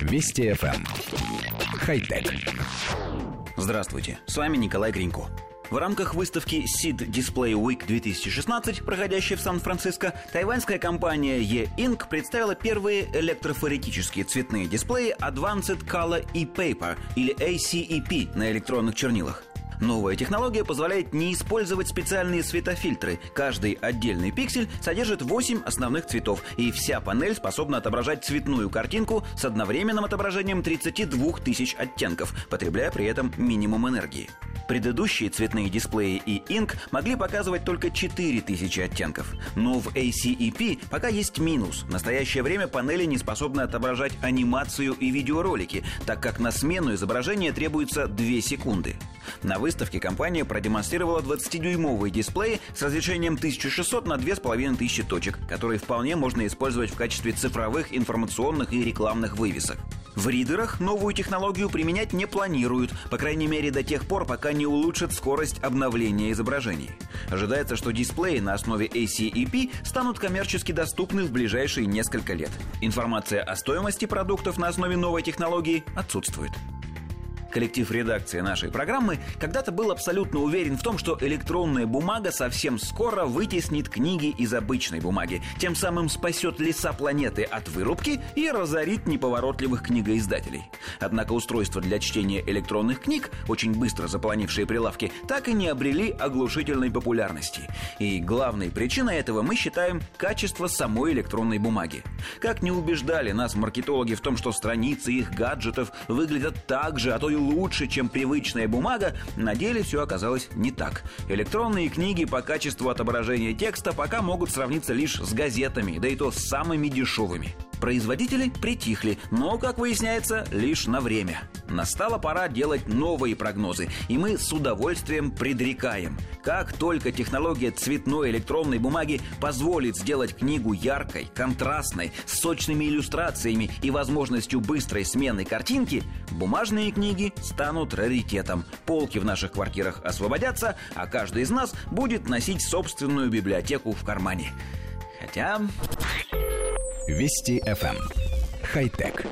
Вести FM. Эм. Хай-тек. Здравствуйте, с вами Николай Гринько. В рамках выставки SID Display Week 2016, проходящей в Сан-Франциско, тайваньская компания E-Ink представила первые электрофоретические цветные дисплеи Advanced Color E-Paper или ACEP на электронных чернилах. Новая технология позволяет не использовать специальные светофильтры. Каждый отдельный пиксель содержит 8 основных цветов, и вся панель способна отображать цветную картинку с одновременным отображением 32 тысяч оттенков, потребляя при этом минимум энергии. Предыдущие цветные дисплеи и Ink могли показывать только 4000 оттенков. Но в ACEP пока есть минус. В настоящее время панели не способны отображать анимацию и видеоролики, так как на смену изображения требуется 2 секунды. На выставке компания продемонстрировала 20-дюймовые дисплеи с разрешением 1600 на 2500 точек, которые вполне можно использовать в качестве цифровых информационных и рекламных вывесок. В ридерах новую технологию применять не планируют, по крайней мере до тех пор, пока не улучшат скорость обновления изображений. Ожидается, что дисплеи на основе ACEP станут коммерчески доступны в ближайшие несколько лет. Информация о стоимости продуктов на основе новой технологии отсутствует. Коллектив редакции нашей программы когда-то был абсолютно уверен в том, что электронная бумага совсем скоро вытеснит книги из обычной бумаги, тем самым спасет леса планеты от вырубки и разорит неповоротливых книгоиздателей. Однако устройства для чтения электронных книг, очень быстро заполонившие прилавки, так и не обрели оглушительной популярности. И главной причиной этого мы считаем качество самой электронной бумаги. Как не убеждали нас маркетологи в том, что страницы их гаджетов выглядят так же, а то и лучше, чем привычная бумага, на деле все оказалось не так. Электронные книги по качеству отображения текста пока могут сравниться лишь с газетами, да и то с самыми дешевыми. Производители притихли, но, как выясняется, лишь на время. Настала пора делать новые прогнозы, и мы с удовольствием предрекаем. Как только технология цветной электронной бумаги позволит сделать книгу яркой, контрастной, с сочными иллюстрациями и возможностью быстрой смены картинки, бумажные книги станут раритетом. Полки в наших квартирах освободятся, а каждый из нас будет носить собственную библиотеку в кармане. Хотя... Вести FM. Эм. Хай-тек.